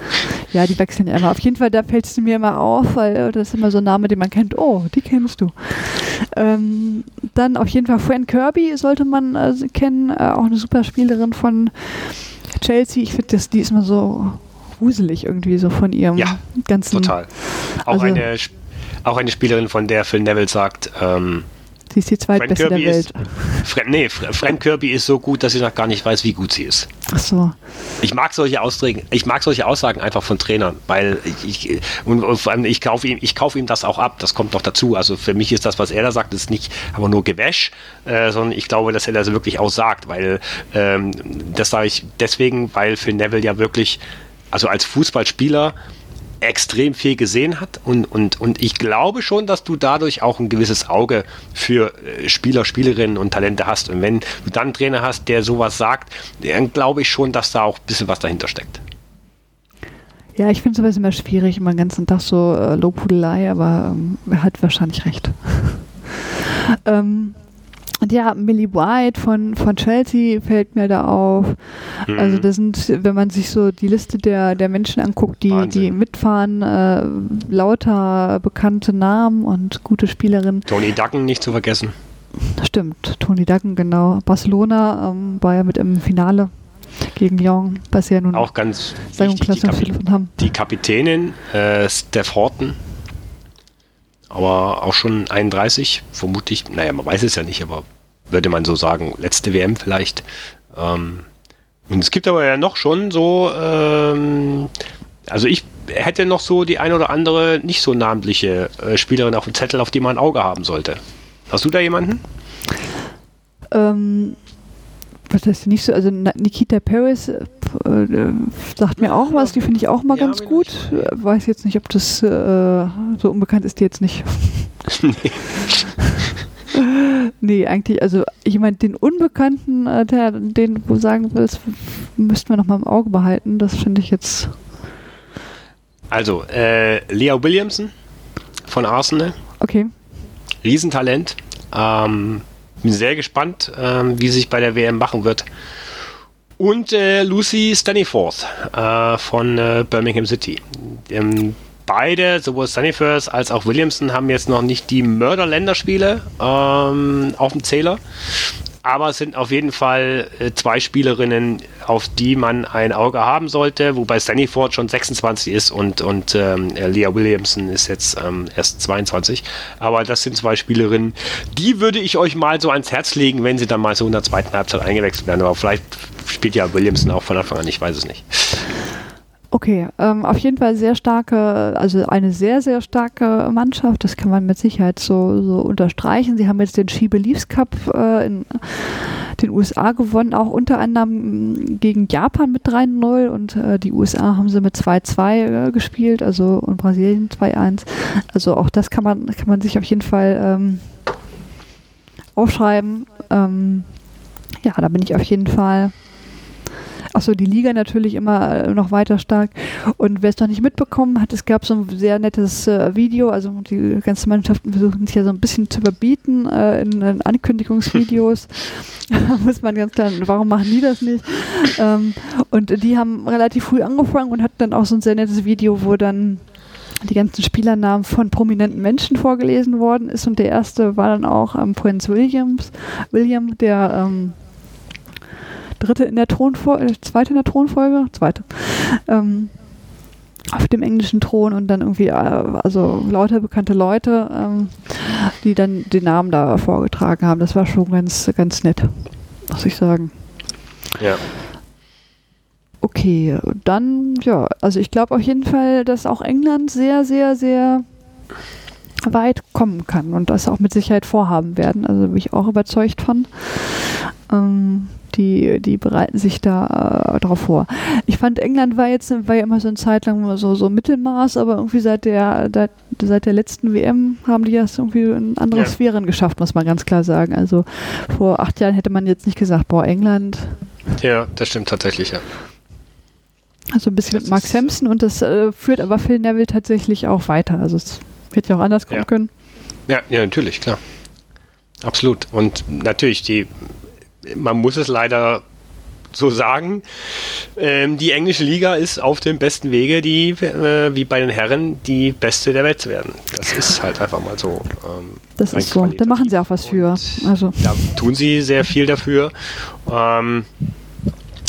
[SPEAKER 1] Ja, die wechseln ja immer. Auf jeden Fall, da fällt sie mir immer auf, weil äh, das ist immer so ein Name, den man kennt. Oh, die kennst du. Ähm, dann auf jeden Fall Fran Kirby sollte man äh, kennen, äh, auch eine super Spielerin von Chelsea. Ich finde, die ist immer so gruselig irgendwie so von ihrem ja, ganzen.
[SPEAKER 2] Total. Auch, also, eine, auch eine Spielerin, von der Phil Neville sagt, ähm,
[SPEAKER 1] Sie ist die zweitbeste der Welt.
[SPEAKER 2] Ist, nee, Fran Kirby ist so gut, dass sie noch gar nicht weiß, wie gut sie ist.
[SPEAKER 1] Ach so.
[SPEAKER 2] Ich mag solche Aussagen, ich mag solche Aussagen einfach von Trainern, weil ich, ich und, und vor allem ich kaufe ihm, ich kaufe ihm das auch ab. Das kommt noch dazu. Also für mich ist das, was er da sagt, ist nicht aber nur Gewäsch, äh, sondern ich glaube, dass er das wirklich auch sagt, weil ähm, das sage ich deswegen, weil Phil Neville ja wirklich also als Fußballspieler extrem viel gesehen hat und, und, und ich glaube schon, dass du dadurch auch ein gewisses Auge für äh, Spieler, Spielerinnen und Talente hast. Und wenn du dann einen Trainer hast, der sowas sagt, dann glaube ich schon, dass da auch ein bisschen was dahinter steckt.
[SPEAKER 1] Ja, ich finde sowas immer schwierig, immer den ganzen Tag so äh, Lobhudelei, aber ähm, er hat wahrscheinlich recht. (laughs) ähm, und ja, Millie White von, von Chelsea fällt mir da auf. Mhm. Also das sind, wenn man sich so die Liste der, der Menschen anguckt, die, die mitfahren, äh, lauter bekannte Namen und gute Spielerinnen.
[SPEAKER 2] Tony Duggan nicht zu vergessen.
[SPEAKER 1] Stimmt, Tony Duggan, genau. Barcelona ähm, war ja mit im Finale gegen Lyon, was ja nun
[SPEAKER 2] auch ganz wichtig, die, Kapi haben. die Kapitänin äh, Steph Horton aber auch schon 31, vermutlich, naja, man weiß es ja nicht, aber würde man so sagen, letzte WM vielleicht. Ähm, und es gibt aber ja noch schon so, ähm, also ich hätte noch so die ein oder andere nicht so namentliche äh, Spielerin auf dem Zettel, auf die man ein Auge haben sollte. Hast du da jemanden?
[SPEAKER 1] Ähm, was heißt nicht so, also Nikita Paris äh, äh, sagt mir auch was, die finde ich auch mal ja, ganz gut. Äh, weiß jetzt nicht, ob das äh, so unbekannt ist, die jetzt nicht. nee. (laughs) nee, eigentlich, also ich meine, den Unbekannten, äh, der, den du sagen willst, müssten wir noch mal im Auge behalten. Das finde ich jetzt.
[SPEAKER 2] Also, äh, Lea Williamson von Arsenal.
[SPEAKER 1] Okay.
[SPEAKER 2] Riesentalent. Ähm, bin sehr gespannt, ähm, wie sich bei der WM machen wird. Und äh, Lucy Staniforth äh, von äh, Birmingham City. Ähm, beide, sowohl Staniforth als auch Williamson, haben jetzt noch nicht die Mörder-Länderspiele ähm, auf dem Zähler aber es sind auf jeden Fall äh, zwei Spielerinnen, auf die man ein Auge haben sollte, wobei Stanley-Ford schon 26 ist und, und ähm, Leah Williamson ist jetzt ähm, erst 22. Aber das sind zwei Spielerinnen, die würde ich euch mal so ans Herz legen, wenn sie dann mal so in der zweiten Halbzeit eingewechselt werden. Aber vielleicht spielt ja Williamson auch von Anfang an, ich weiß es nicht.
[SPEAKER 1] Okay, ähm, auf jeden Fall sehr starke, also eine sehr, sehr starke Mannschaft, das kann man mit Sicherheit so, so unterstreichen. Sie haben jetzt den Ski Beliefs Cup äh, in den USA gewonnen, auch unter anderem mm, gegen Japan mit 3-0 und äh, die USA haben sie mit 2-2 äh, gespielt, also und Brasilien 2-1. Also auch das kann man, kann man sich auf jeden Fall ähm, aufschreiben. Ähm, ja, da bin ich auf jeden Fall Achso, die Liga natürlich immer äh, noch weiter stark. Und wer es noch nicht mitbekommen hat, es gab so ein sehr nettes äh, Video, also die ganzen Mannschaften versuchen sich ja so ein bisschen zu überbieten äh, in, in, Ankündigungsvideos. (laughs) (laughs) muss man ganz klar, warum machen die das nicht? Ähm, und die haben relativ früh angefangen und hatten dann auch so ein sehr nettes Video, wo dann die ganzen Spielernamen von prominenten Menschen vorgelesen worden ist und der erste war dann auch ähm, Prinz Williams, William, der ähm, dritte in der Thronfolge, äh, zweite in der Thronfolge, zweite, ähm, auf dem englischen Thron und dann irgendwie, äh, also lauter bekannte Leute, ähm, die dann den Namen da vorgetragen haben. Das war schon ganz, ganz nett, muss ich sagen.
[SPEAKER 2] Ja.
[SPEAKER 1] Okay, dann, ja, also ich glaube auf jeden Fall, dass auch England sehr, sehr, sehr weit kommen kann und das auch mit Sicherheit vorhaben werden. Also bin ich auch überzeugt von. Ähm, die, die bereiten sich da äh, darauf vor. Ich fand, England war jetzt war ja immer so eine Zeit lang so, so Mittelmaß, aber irgendwie seit der, der, seit der letzten WM haben die das irgendwie in andere ja. Sphären geschafft, muss man ganz klar sagen. Also vor acht Jahren hätte man jetzt nicht gesagt, boah, England.
[SPEAKER 2] Ja, das stimmt tatsächlich, ja.
[SPEAKER 1] Also ein bisschen das mit Mark Sampson und das äh, führt aber Phil Neville tatsächlich auch weiter. Also es hätte ja auch anders kommen
[SPEAKER 2] ja.
[SPEAKER 1] können.
[SPEAKER 2] Ja, ja, natürlich, klar. Absolut. Und natürlich, die, man muss es leider so sagen, ähm, die englische Liga ist auf dem besten Wege, die, äh, wie bei den Herren, die beste der Welt zu werden. Das ist halt einfach mal so. Ähm,
[SPEAKER 1] das ist so. Da machen sie auch was für. Also.
[SPEAKER 2] Da tun sie sehr viel dafür. Ähm,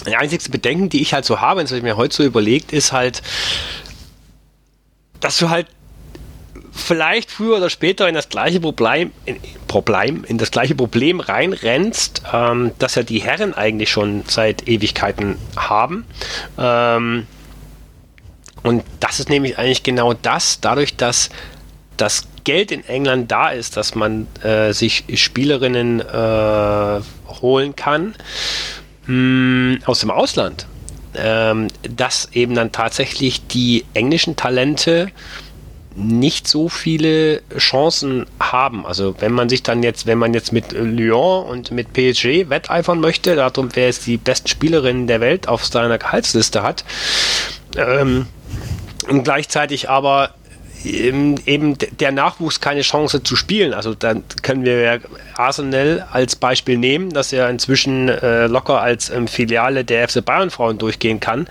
[SPEAKER 2] die einzigste Bedenken, die ich halt so habe, das habe ich mir heute so überlegt, ist halt, dass du halt vielleicht früher oder später in das gleiche Problem, in, Problem, in das gleiche Problem reinrennst, ähm, das ja die Herren eigentlich schon seit Ewigkeiten haben. Ähm, und das ist nämlich eigentlich genau das, dadurch, dass das Geld in England da ist, dass man äh, sich Spielerinnen äh, holen kann mh, hm, aus dem Ausland, ähm, dass eben dann tatsächlich die englischen Talente nicht so viele Chancen haben. Also wenn man sich dann jetzt, wenn man jetzt mit Lyon und mit PSG wetteifern möchte, darum wer jetzt die besten Spielerinnen der Welt auf seiner Gehaltsliste hat, ähm, und gleichzeitig aber eben der Nachwuchs keine Chance zu spielen. Also dann können wir Arsenal als Beispiel nehmen, dass er inzwischen äh, locker als ähm, Filiale der FC Bayern Frauen durchgehen kann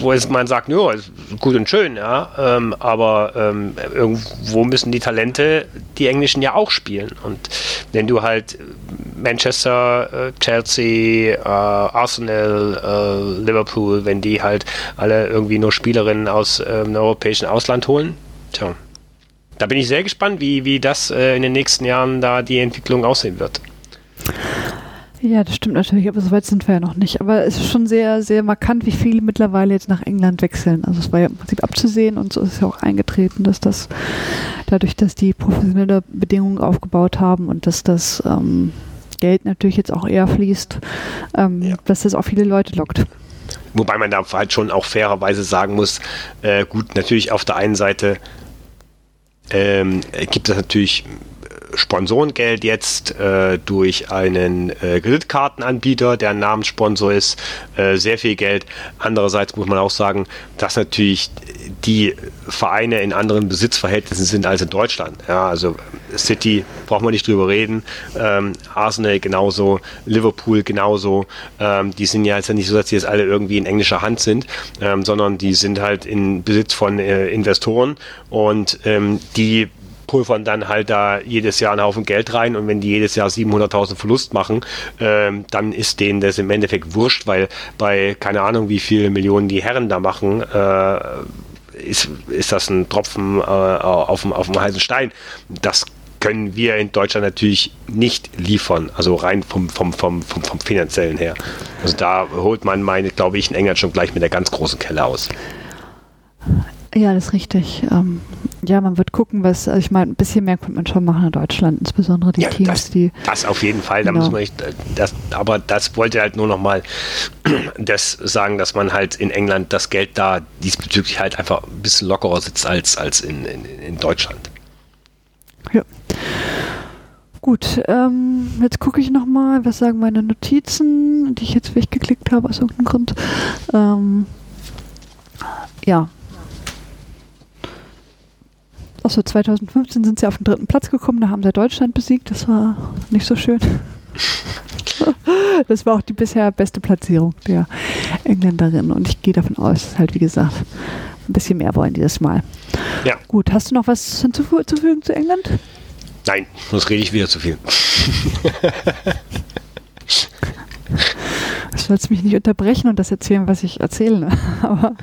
[SPEAKER 2] wo es man sagt, ja, gut und schön, ja, ähm, aber ähm, irgendwo müssen die Talente die Englischen ja auch spielen. Und wenn du halt Manchester, äh, Chelsea, äh, Arsenal, äh, Liverpool, wenn die halt alle irgendwie nur Spielerinnen aus ähm, europäischen Ausland holen, tja. Da bin ich sehr gespannt, wie, wie das äh, in den nächsten Jahren da die Entwicklung aussehen wird.
[SPEAKER 1] Ja, das stimmt natürlich, aber so weit sind wir ja noch nicht. Aber es ist schon sehr, sehr markant, wie viele mittlerweile jetzt nach England wechseln. Also es war ja im Prinzip abzusehen und so ist es ja auch eingetreten, dass das dadurch, dass die professionelle Bedingungen aufgebaut haben und dass das ähm, Geld natürlich jetzt auch eher fließt, ähm, ja. dass das auch viele Leute lockt.
[SPEAKER 2] Wobei man da halt schon auch fairerweise sagen muss, äh, gut, natürlich auf der einen Seite ähm, gibt es natürlich Sponsorengeld jetzt äh, durch einen äh, Kreditkartenanbieter, der ein Namenssponsor ist, äh, sehr viel Geld. Andererseits muss man auch sagen, dass natürlich die Vereine in anderen Besitzverhältnissen sind als in Deutschland. Ja, also City braucht man nicht drüber reden, ähm, Arsenal genauso, Liverpool genauso. Ähm, die sind ja jetzt nicht so, dass die jetzt alle irgendwie in englischer Hand sind, ähm, sondern die sind halt in Besitz von äh, Investoren und ähm, die pulvern dann halt da jedes Jahr einen Haufen Geld rein und wenn die jedes Jahr 700.000 Verlust machen, ähm, dann ist denen das im Endeffekt wurscht, weil bei keine Ahnung, wie viele Millionen die Herren da machen, äh, ist, ist das ein Tropfen äh, auf, dem, auf dem heißen Stein. Das können wir in Deutschland natürlich nicht liefern, also rein vom, vom, vom, vom, vom finanziellen her. Also da holt man meine, glaube ich, in England schon gleich mit der ganz großen Kelle aus.
[SPEAKER 1] Ja, das ist richtig. Ähm, ja, man wird gucken, was, also ich meine, ein bisschen mehr könnte man schon machen in Deutschland, insbesondere die ja, Teams,
[SPEAKER 2] das,
[SPEAKER 1] die.
[SPEAKER 2] Das auf jeden Fall, da genau. muss man nicht, das, aber das wollte halt nur nochmal (clears throat) das sagen, dass man halt in England das Geld da diesbezüglich halt einfach ein bisschen lockerer sitzt als, als in, in, in Deutschland.
[SPEAKER 1] Ja. Gut, ähm, jetzt gucke ich nochmal, was sagen meine Notizen, die ich jetzt weggeklickt habe aus irgendeinem Grund. Ähm, ja, Achso, 2015 sind sie auf den dritten Platz gekommen, da haben sie Deutschland besiegt. Das war nicht so schön. Das war auch die bisher beste Platzierung der Engländerin. Und ich gehe davon aus, dass halt, wie gesagt, ein bisschen mehr wollen dieses Mal.
[SPEAKER 2] Ja.
[SPEAKER 1] Gut, hast du noch was hinzuzufügen zu England?
[SPEAKER 2] Nein, sonst rede ich wieder zu viel.
[SPEAKER 1] Du sollst mich nicht unterbrechen und das erzählen, was ich erzähle. Aber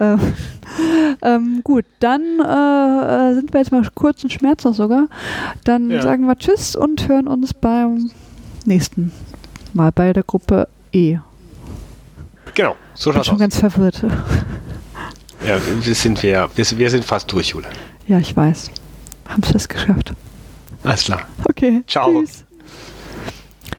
[SPEAKER 1] äh, ähm, gut, dann äh, äh, sind wir jetzt mal kurz in Schmerz sogar. Dann ja. sagen wir Tschüss und hören uns beim nächsten Mal bei der Gruppe E.
[SPEAKER 2] Genau,
[SPEAKER 1] so schaut es aus. schon ganz verwirrt.
[SPEAKER 2] Ja, wir sind, wir, wir, sind fast durch, Jule.
[SPEAKER 1] Ja, ich weiß. Haben es geschafft.
[SPEAKER 2] Alles klar.
[SPEAKER 1] Okay.
[SPEAKER 2] Ciao.
[SPEAKER 1] Tschüss.